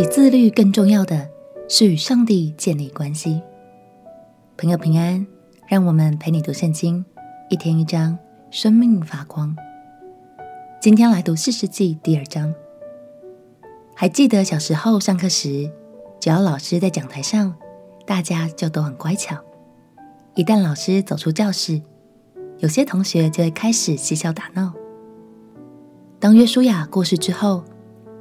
比自律更重要的是与上帝建立关系。朋友平安，让我们陪你读圣经，一天一章，生命发光。今天来读四世纪第二章。还记得小时候上课时，只要老师在讲台上，大家就都很乖巧。一旦老师走出教室，有些同学就会开始嬉笑打闹。当约书亚过世之后，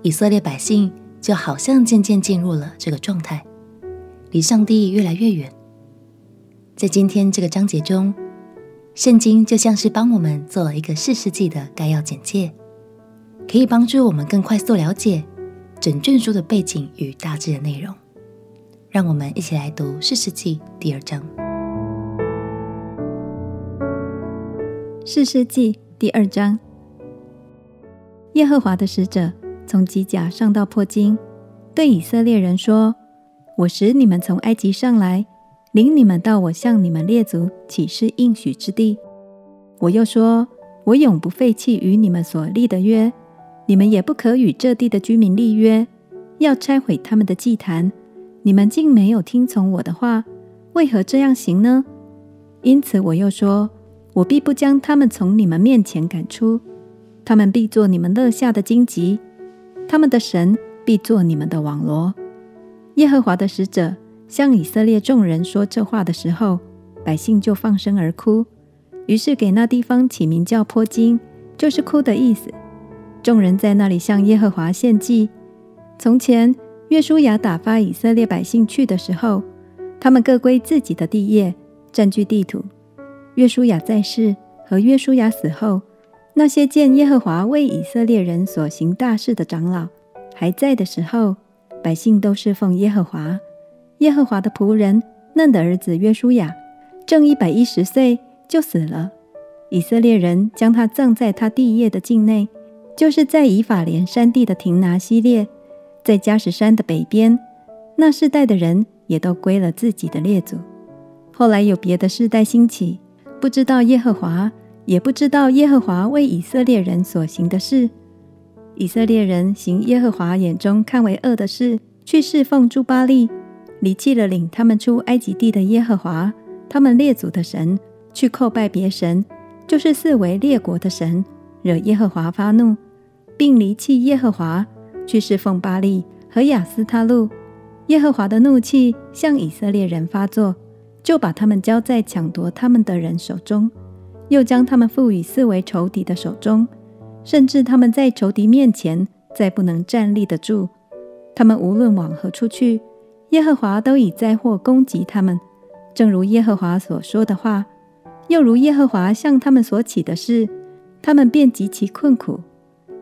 以色列百姓就好像渐渐进入了这个状态，离上帝越来越远。在今天这个章节中，圣经就像是帮我们做了一个四世纪的概要简介，可以帮助我们更快速了解整卷书的背景与大致的内容。让我们一起来读四世纪第二章。四世纪第二章，耶和华的使者。从吉甲上到破金，对以色列人说：“我使你们从埃及上来，领你们到我向你们列祖起誓应许之地。我又说，我永不废弃与你们所立的约，你们也不可与这地的居民立约，要拆毁他们的祭坛。你们竟没有听从我的话，为何这样行呢？因此我又说，我必不将他们从你们面前赶出，他们必作你们肋下的荆棘。”他们的神必作你们的网罗。耶和华的使者向以色列众人说这话的时候，百姓就放声而哭。于是给那地方起名叫坡金，就是哭的意思。众人在那里向耶和华献祭。从前约书亚打发以色列百姓去的时候，他们各归自己的地业，占据地土。约书亚在世和约书亚死后。那些见耶和华为以色列人所行大事的长老还在的时候，百姓都侍奉耶和华。耶和华的仆人嫩的儿子约书亚正一百一十岁就死了。以色列人将他葬在他地业的境内，就是在以法莲山地的亭拿西列，在迦实山的北边。那世代的人也都归了自己的列祖。后来有别的世代兴起，不知道耶和华。也不知道耶和华为以色列人所行的事。以色列人行耶和华眼中看为恶的事，去侍奉诸巴利，离弃了领他们出埃及地的耶和华，他们列祖的神，去叩拜别神，就是四围列国的神，惹耶和华发怒，并离弃耶和华，去侍奉巴力和亚斯他录。耶和华的怒气向以色列人发作，就把他们交在抢夺他们的人手中。又将他们赋予四围仇敌的手中，甚至他们在仇敌面前再不能站立得住。他们无论往何处去，耶和华都以灾祸攻击他们，正如耶和华所说的话，又如耶和华向他们所起的誓，他们便极其困苦。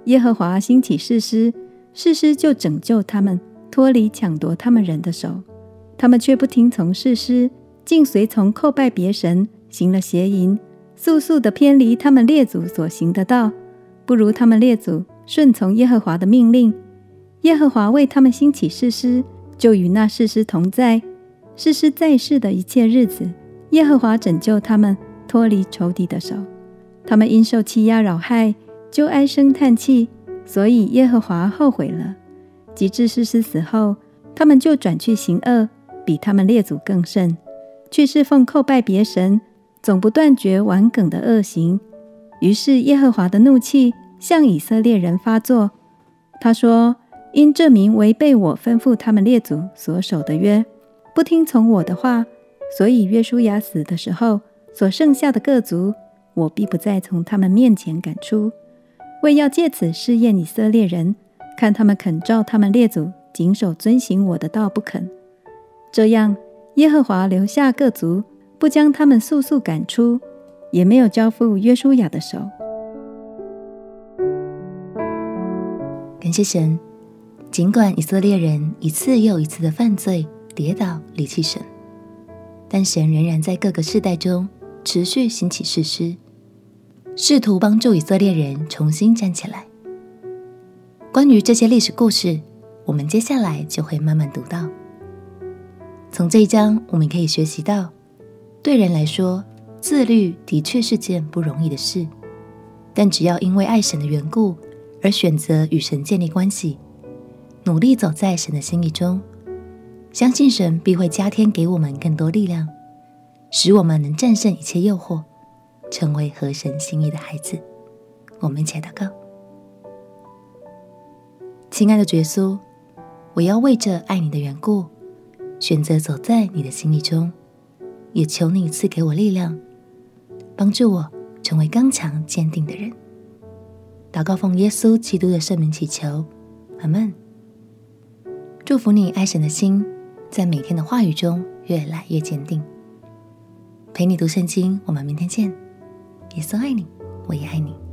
耶和华兴起士师，士师就拯救他们，脱离抢夺他们人的手。他们却不听从士师，竟随从叩拜别神，行了邪淫。速速地偏离他们列祖所行的道，不如他们列祖顺从耶和华的命令。耶和华为他们兴起士师，就与那士师同在。士师在世的一切日子，耶和华拯救他们脱离仇敌的手。他们因受欺压扰害，就唉声叹气，所以耶和华后悔了。及至士师死后，他们就转去行恶，比他们列祖更甚，去侍奉叩拜别神。总不断绝顽梗的恶行，于是耶和华的怒气向以色列人发作。他说：“因这民违背我吩咐他们列祖所守的约，不听从我的话，所以约书亚死的时候，所剩下的各族，我必不再从他们面前赶出，为要借此试验以色列人，看他们肯照他们列祖谨守遵行我的道不肯。这样，耶和华留下各族。”不将他们速速赶出，也没有交付约书亚的手。感谢神，尽管以色列人一次又一次的犯罪、跌倒、离弃神，但神仍然在各个世代中持续兴起士师，试图帮助以色列人重新站起来。关于这些历史故事，我们接下来就会慢慢读到。从这一章，我们可以学习到。对人来说，自律的确是件不容易的事，但只要因为爱神的缘故而选择与神建立关系，努力走在神的心意中，相信神必会加添给我们更多力量，使我们能战胜一切诱惑，成为合神心意的孩子。我们一起来祷告。亲爱的耶稣，我要为着爱你的缘故，选择走在你的心意中，也求你赐给我力量，帮助我成为刚强坚定的人。祷告奉耶稣基督的圣名祈求，阿门。祝福你爱神的心，在每天的话语中越来越坚定。陪你读圣经，我们明天见。耶稣爱你，我也爱你。